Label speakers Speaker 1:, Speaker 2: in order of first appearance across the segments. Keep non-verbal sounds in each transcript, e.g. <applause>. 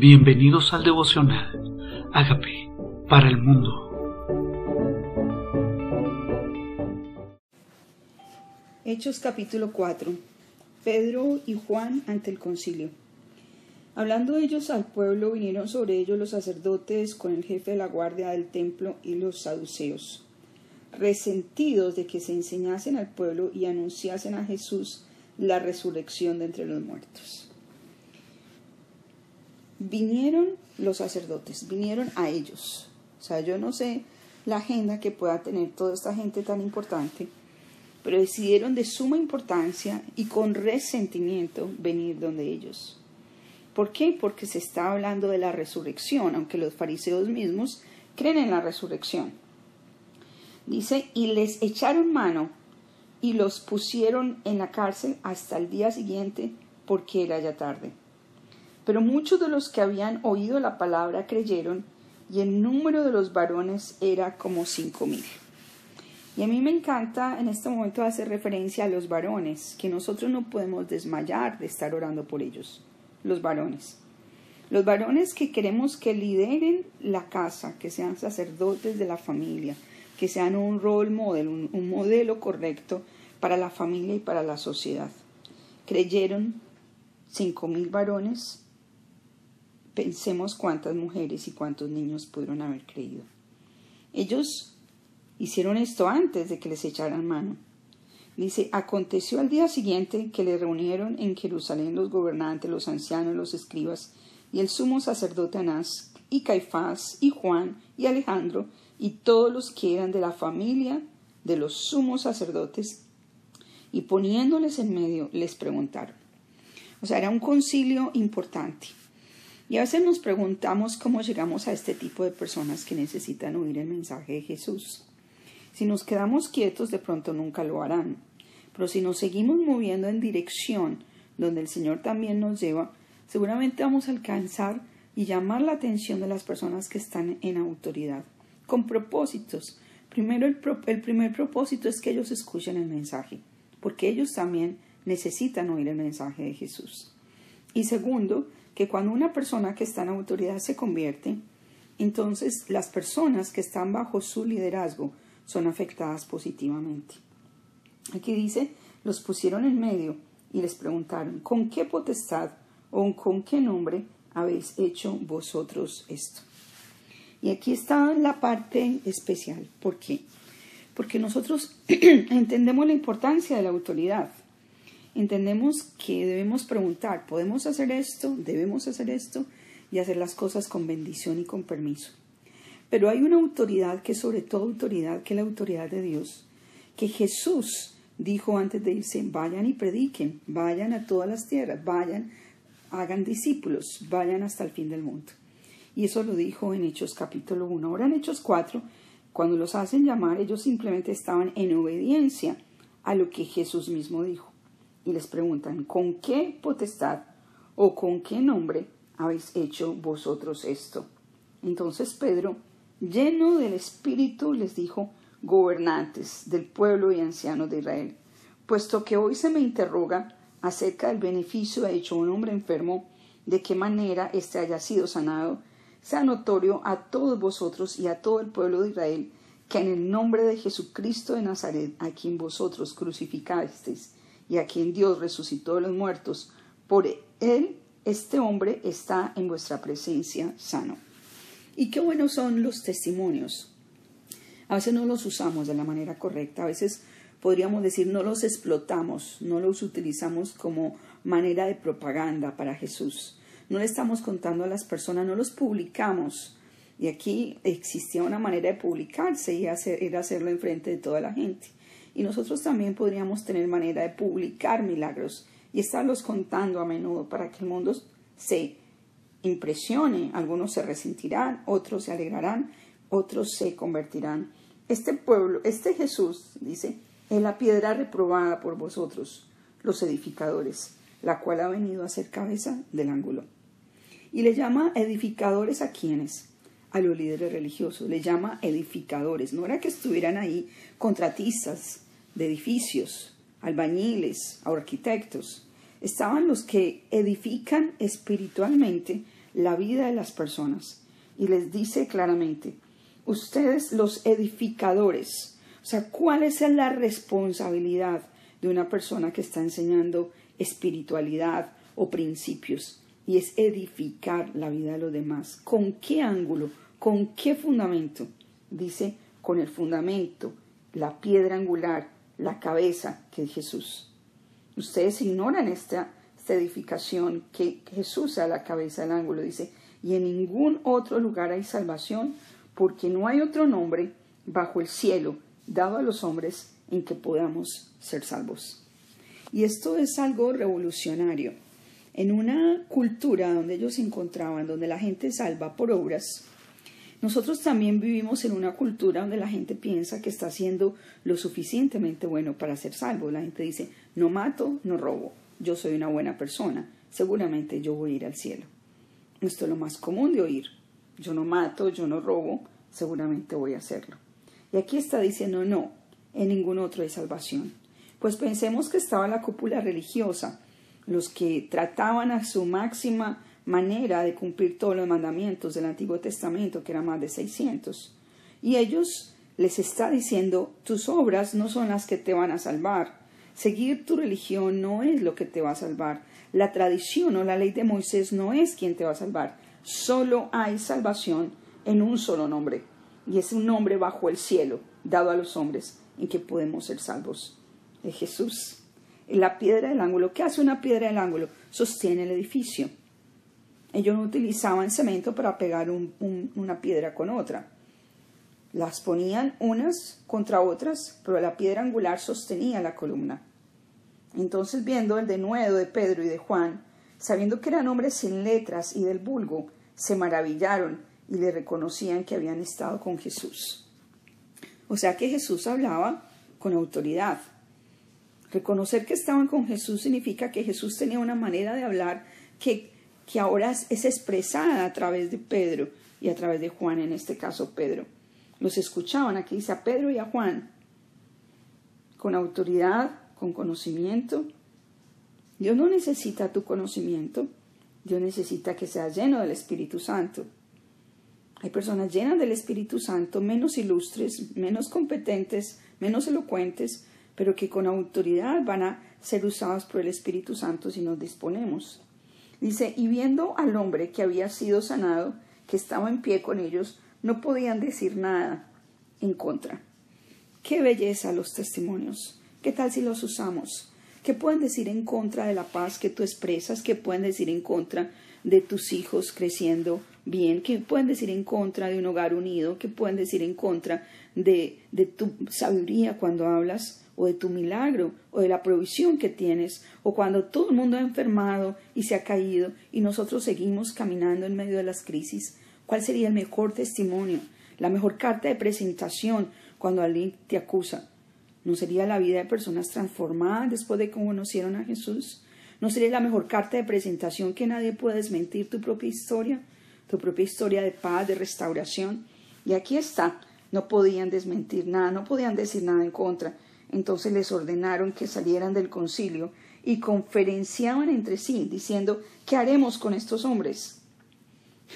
Speaker 1: Bienvenidos al devocional. Hágame para el mundo.
Speaker 2: Hechos capítulo 4. Pedro y Juan ante el concilio. Hablando ellos al pueblo, vinieron sobre ellos los sacerdotes con el jefe de la guardia del templo y los saduceos, resentidos de que se enseñasen al pueblo y anunciasen a Jesús la resurrección de entre los muertos vinieron los sacerdotes, vinieron a ellos. O sea, yo no sé la agenda que pueda tener toda esta gente tan importante, pero decidieron de suma importancia y con resentimiento venir donde ellos. ¿Por qué? Porque se está hablando de la resurrección, aunque los fariseos mismos creen en la resurrección. Dice, y les echaron mano y los pusieron en la cárcel hasta el día siguiente porque era ya tarde. Pero muchos de los que habían oído la palabra creyeron, y el número de los varones era como cinco mil. Y a mí me encanta en este momento hacer referencia a los varones, que nosotros no podemos desmayar de estar orando por ellos, los varones. Los varones que queremos que lideren la casa, que sean sacerdotes de la familia, que sean un role model, un, un modelo correcto para la familia y para la sociedad. Creyeron cinco mil varones Pensemos cuántas mujeres y cuántos niños pudieron haber creído. Ellos hicieron esto antes de que les echaran mano. Dice, aconteció al día siguiente que le reunieron en Jerusalén los gobernantes, los ancianos, los escribas, y el sumo sacerdote Anás, y Caifás, y Juan, y Alejandro, y todos los que eran de la familia de los sumos sacerdotes, y poniéndoles en medio, les preguntaron. O sea, era un concilio importante. Y a veces nos preguntamos cómo llegamos a este tipo de personas que necesitan oír el mensaje de Jesús. Si nos quedamos quietos, de pronto nunca lo harán. Pero si nos seguimos moviendo en dirección donde el Señor también nos lleva, seguramente vamos a alcanzar y llamar la atención de las personas que están en autoridad, con propósitos. Primero, el, el primer propósito es que ellos escuchen el mensaje, porque ellos también necesitan oír el mensaje de Jesús. Y segundo, que cuando una persona que está en autoridad se convierte, entonces las personas que están bajo su liderazgo son afectadas positivamente. Aquí dice, los pusieron en medio y les preguntaron, ¿con qué potestad o con qué nombre habéis hecho vosotros esto? Y aquí está la parte especial. ¿Por qué? Porque nosotros <clears throat> entendemos la importancia de la autoridad entendemos que debemos preguntar, ¿podemos hacer esto? ¿Debemos hacer esto? Y hacer las cosas con bendición y con permiso. Pero hay una autoridad que es sobre todo autoridad, que es la autoridad de Dios, que Jesús dijo antes de irse, vayan y prediquen, vayan a todas las tierras, vayan, hagan discípulos, vayan hasta el fin del mundo. Y eso lo dijo en Hechos capítulo 1. Ahora en Hechos 4, cuando los hacen llamar, ellos simplemente estaban en obediencia a lo que Jesús mismo dijo y les preguntan, ¿con qué potestad o con qué nombre habéis hecho vosotros esto? Entonces Pedro, lleno del Espíritu, les dijo, gobernantes del pueblo y ancianos de Israel, puesto que hoy se me interroga acerca del beneficio hecho a un hombre enfermo, de qué manera éste haya sido sanado, sea notorio a todos vosotros y a todo el pueblo de Israel que en el nombre de Jesucristo de Nazaret, a quien vosotros crucificasteis y a quien Dios resucitó de los muertos, por él este hombre está en vuestra presencia sano. Y qué buenos son los testimonios. A veces no los usamos de la manera correcta, a veces podríamos decir no los explotamos, no los utilizamos como manera de propaganda para Jesús. No le estamos contando a las personas, no los publicamos. Y aquí existía una manera de publicarse y hacer, era hacerlo enfrente de toda la gente. Y nosotros también podríamos tener manera de publicar milagros y estarlos contando a menudo para que el mundo se impresione. Algunos se resentirán, otros se alegrarán, otros se convertirán. Este pueblo, este Jesús, dice, es la piedra reprobada por vosotros, los edificadores, la cual ha venido a ser cabeza del ángulo. Y le llama edificadores a quienes? A los líderes religiosos, le llama edificadores. No era que estuvieran ahí contratistas de edificios, albañiles, arquitectos. Estaban los que edifican espiritualmente la vida de las personas. Y les dice claramente, ustedes los edificadores, o sea, ¿cuál es la responsabilidad de una persona que está enseñando espiritualidad o principios? Y es edificar la vida de los demás. ¿Con qué ángulo? ¿Con qué fundamento? Dice, con el fundamento, la piedra angular, la cabeza que es Jesús. Ustedes ignoran esta, esta edificación que Jesús a la cabeza del ángulo. Dice, y en ningún otro lugar hay salvación, porque no hay otro nombre bajo el cielo dado a los hombres en que podamos ser salvos. Y esto es algo revolucionario. En una cultura donde ellos se encontraban, donde la gente salva por obras, nosotros también vivimos en una cultura donde la gente piensa que está haciendo lo suficientemente bueno para ser salvo. La gente dice, no mato, no robo, yo soy una buena persona, seguramente yo voy a ir al cielo. Esto es lo más común de oír. Yo no mato, yo no robo, seguramente voy a hacerlo. Y aquí está diciendo, no, en ningún otro hay salvación. Pues pensemos que estaba la cúpula religiosa, los que trataban a su máxima manera de cumplir todos los mandamientos del Antiguo Testamento, que era más de 600. Y ellos les está diciendo, tus obras no son las que te van a salvar. Seguir tu religión no es lo que te va a salvar. La tradición o la ley de Moisés no es quien te va a salvar. Solo hay salvación en un solo nombre. Y es un nombre bajo el cielo, dado a los hombres, en que podemos ser salvos. De Jesús. La piedra del ángulo. ¿Qué hace una piedra del ángulo? Sostiene el edificio. Ellos no utilizaban cemento para pegar una piedra con otra. Las ponían unas contra otras, pero la piedra angular sostenía la columna. Entonces, viendo el denuedo de Pedro y de Juan, sabiendo que eran hombres sin letras y del vulgo, se maravillaron y le reconocían que habían estado con Jesús. O sea que Jesús hablaba con autoridad. Reconocer que estaban con Jesús significa que Jesús tenía una manera de hablar que que ahora es expresada a través de Pedro y a través de Juan, en este caso Pedro. Los escuchaban, aquí dice a Pedro y a Juan, con autoridad, con conocimiento. Dios no necesita tu conocimiento, Dios necesita que seas lleno del Espíritu Santo. Hay personas llenas del Espíritu Santo, menos ilustres, menos competentes, menos elocuentes, pero que con autoridad van a ser usados por el Espíritu Santo si nos disponemos. Dice, y viendo al hombre que había sido sanado, que estaba en pie con ellos, no podían decir nada en contra. Qué belleza los testimonios. ¿Qué tal si los usamos? ¿Qué pueden decir en contra de la paz que tú expresas? ¿Qué pueden decir en contra de tus hijos creciendo bien? ¿Qué pueden decir en contra de un hogar unido? ¿Qué pueden decir en contra de, de tu sabiduría cuando hablas? o de tu milagro o de la provisión que tienes o cuando todo el mundo ha enfermado y se ha caído y nosotros seguimos caminando en medio de las crisis, ¿cuál sería el mejor testimonio, la mejor carta de presentación cuando alguien te acusa? ¿No sería la vida de personas transformadas después de que conocieron a Jesús? ¿No sería la mejor carta de presentación que nadie puede desmentir tu propia historia, tu propia historia de paz, de restauración? Y aquí está, no podían desmentir nada, no podían decir nada en contra. Entonces les ordenaron que salieran del concilio y conferenciaban entre sí, diciendo, ¿qué haremos con estos hombres?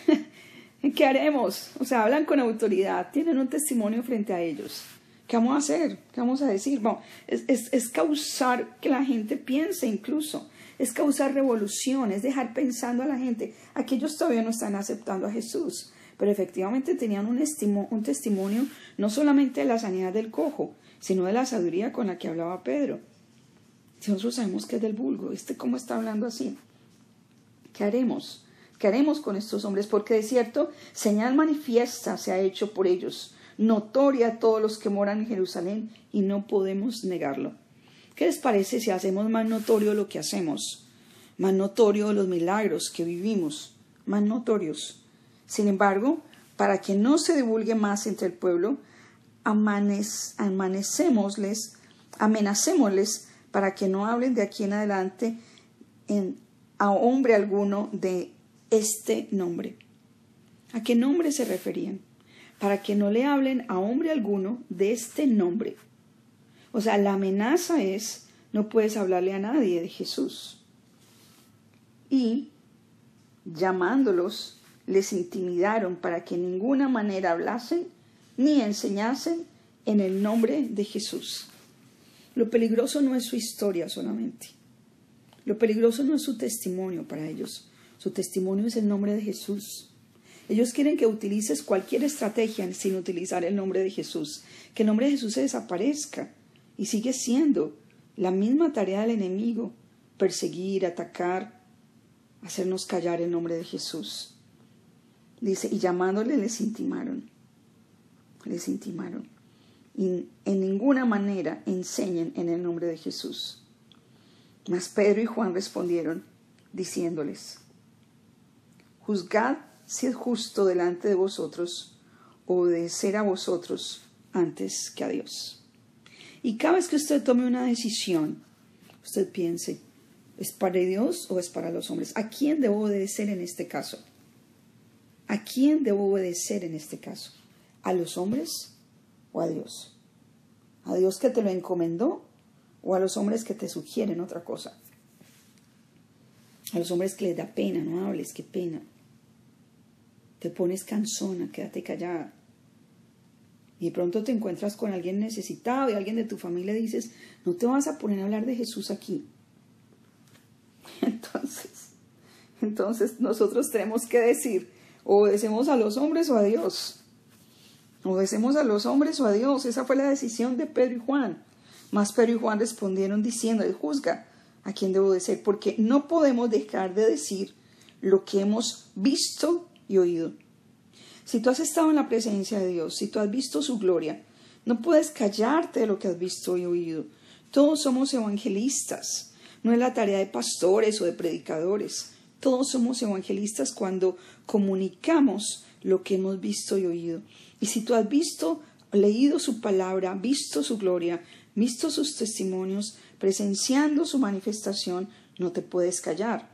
Speaker 2: <laughs> ¿Qué haremos? O sea, hablan con autoridad, tienen un testimonio frente a ellos. ¿Qué vamos a hacer? ¿Qué vamos a decir? Bueno, es, es causar que la gente piense incluso, es causar revolución, es dejar pensando a la gente. Aquellos todavía no están aceptando a Jesús, pero efectivamente tenían un, un testimonio no solamente de la sanidad del cojo, sino de la sabiduría con la que hablaba Pedro. Si nosotros sabemos que es del vulgo, ¿este cómo está hablando así? ¿Qué haremos? ¿Qué haremos con estos hombres? Porque de cierto, señal manifiesta se ha hecho por ellos, notoria a todos los que moran en Jerusalén, y no podemos negarlo. ¿Qué les parece si hacemos más notorio lo que hacemos? Más notorio los milagros que vivimos, más notorios. Sin embargo, para que no se divulgue más entre el pueblo, amanecémosles, amenacémosles para que no hablen de aquí en adelante en, a hombre alguno de este nombre. ¿A qué nombre se referían? Para que no le hablen a hombre alguno de este nombre. O sea, la amenaza es, no puedes hablarle a nadie de Jesús. Y llamándolos, les intimidaron para que en ninguna manera hablasen ni enseñasen en el nombre de Jesús. Lo peligroso no es su historia solamente. Lo peligroso no es su testimonio para ellos. Su testimonio es el nombre de Jesús. Ellos quieren que utilices cualquier estrategia sin utilizar el nombre de Jesús, que el nombre de Jesús se desaparezca y sigue siendo la misma tarea del enemigo, perseguir, atacar, hacernos callar el nombre de Jesús. Dice, y llamándole les intimaron, les intimaron. Y en ninguna manera enseñen en el nombre de Jesús. Mas Pedro y Juan respondieron, diciéndoles, Juzgad si es justo delante de vosotros obedecer a vosotros antes que a Dios. Y cada vez que usted tome una decisión, usted piense, ¿es para Dios o es para los hombres? ¿A quién debo obedecer en este caso? ¿A quién debo obedecer en este caso? ¿A los hombres o a Dios? ¿A Dios que te lo encomendó o a los hombres que te sugieren otra cosa? A los hombres que les da pena, no hables, qué pena te pones cansona, quédate callada. Y de pronto te encuentras con alguien necesitado y alguien de tu familia dices, no te vas a poner a hablar de Jesús aquí. <laughs> Entonces, entonces nosotros tenemos que decir, obedecemos a los hombres o a Dios. Obedecemos a los hombres o a Dios. Esa fue la decisión de Pedro y Juan. Más Pedro y Juan respondieron diciendo, juzga a quién debo obedecer, porque no podemos dejar de decir lo que hemos visto y oído. Si tú has estado en la presencia de Dios, si tú has visto su gloria, no puedes callarte de lo que has visto y oído. Todos somos evangelistas. No es la tarea de pastores o de predicadores. Todos somos evangelistas cuando comunicamos lo que hemos visto y oído. Y si tú has visto, leído su palabra, visto su gloria, visto sus testimonios, presenciando su manifestación, no te puedes callar.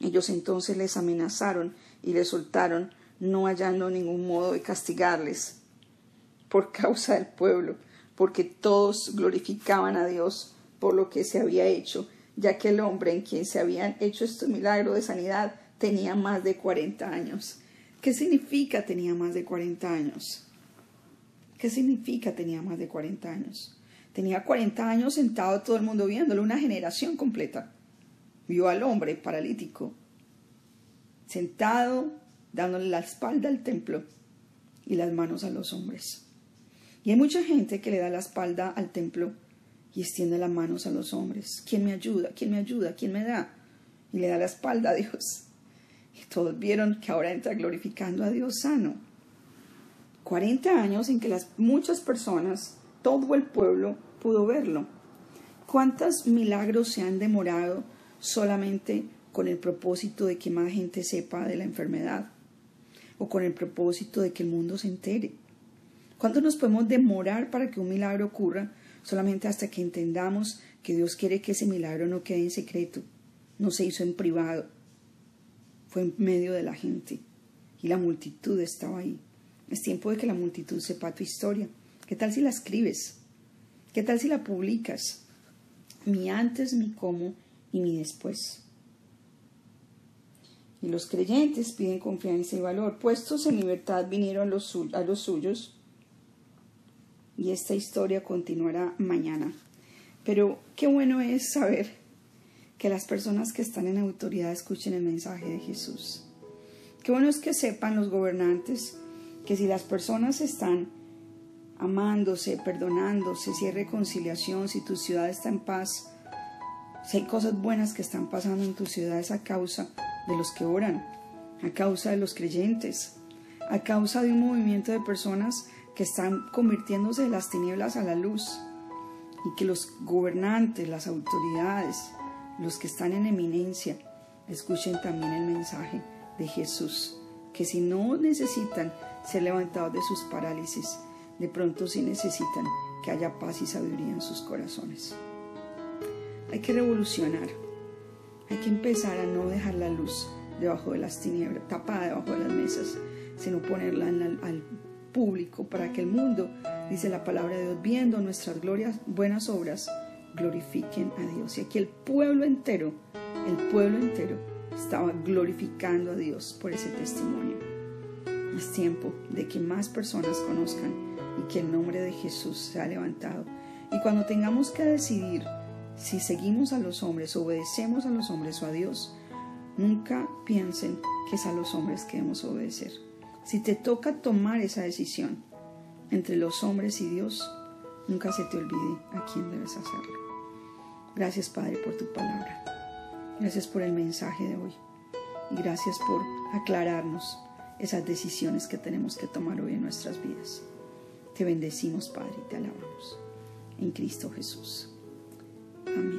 Speaker 2: Ellos entonces les amenazaron y les soltaron, no hallando ningún modo de castigarles por <laughs> causa del pueblo, porque todos glorificaban a Dios por lo que se había hecho, ya que el hombre en quien se habían hecho este milagro de sanidad tenía más de 40 años. ¿Qué significa tenía más de 40 años? ¿Qué significa tenía más de 40 años? Tenía 40 años sentado todo el mundo viéndolo, una generación completa. Vio al hombre paralítico, sentado, dándole la espalda al templo y las manos a los hombres. Y hay mucha gente que le da la espalda al templo y extiende las manos a los hombres. ¿Quién me ayuda? ¿Quién me ayuda? ¿Quién me da? Y le da la espalda a Dios. Y todos vieron que ahora entra glorificando a Dios sano. 40 años en que las muchas personas, todo el pueblo pudo verlo. ¿Cuántos milagros se han demorado solamente con el propósito de que más gente sepa de la enfermedad o con el propósito de que el mundo se entere. ¿Cuánto nos podemos demorar para que un milagro ocurra solamente hasta que entendamos que Dios quiere que ese milagro no quede en secreto, no se hizo en privado, fue en medio de la gente y la multitud estaba ahí? Es tiempo de que la multitud sepa tu historia. ¿Qué tal si la escribes? ¿Qué tal si la publicas? Mi antes, mi cómo y mi después. Y los creyentes piden confianza y valor. Puestos en libertad vinieron a los suyos. Y esta historia continuará mañana. Pero qué bueno es saber que las personas que están en autoridad escuchen el mensaje de Jesús. Qué bueno es que sepan los gobernantes que si las personas están amándose, perdonándose, si hay reconciliación, si tu ciudad está en paz, si hay cosas buenas que están pasando en tu ciudad es a causa de los que oran, a causa de los creyentes, a causa de un movimiento de personas que están convirtiéndose de las tinieblas a la luz y que los gobernantes, las autoridades, los que están en eminencia, escuchen también el mensaje de Jesús, que si no necesitan ser levantados de sus parálisis, de pronto sí necesitan que haya paz y sabiduría en sus corazones. Hay que revolucionar hay que empezar a no dejar la luz debajo de las tinieblas, tapada debajo de las mesas, sino ponerla al público para que el mundo, dice la palabra de Dios, viendo nuestras glorias, buenas obras, glorifiquen a Dios. Y aquí el pueblo entero, el pueblo entero estaba glorificando a Dios por ese testimonio. Es tiempo de que más personas conozcan y que el nombre de Jesús sea levantado. Y cuando tengamos que decidir si seguimos a los hombres, obedecemos a los hombres o a Dios, nunca piensen que es a los hombres que debemos obedecer. Si te toca tomar esa decisión entre los hombres y Dios, nunca se te olvide a quién debes hacerlo. Gracias Padre por tu palabra. Gracias por el mensaje de hoy. Y gracias por aclararnos esas decisiones que tenemos que tomar hoy en nuestras vidas. Te bendecimos Padre y te alabamos. En Cristo Jesús. Amén.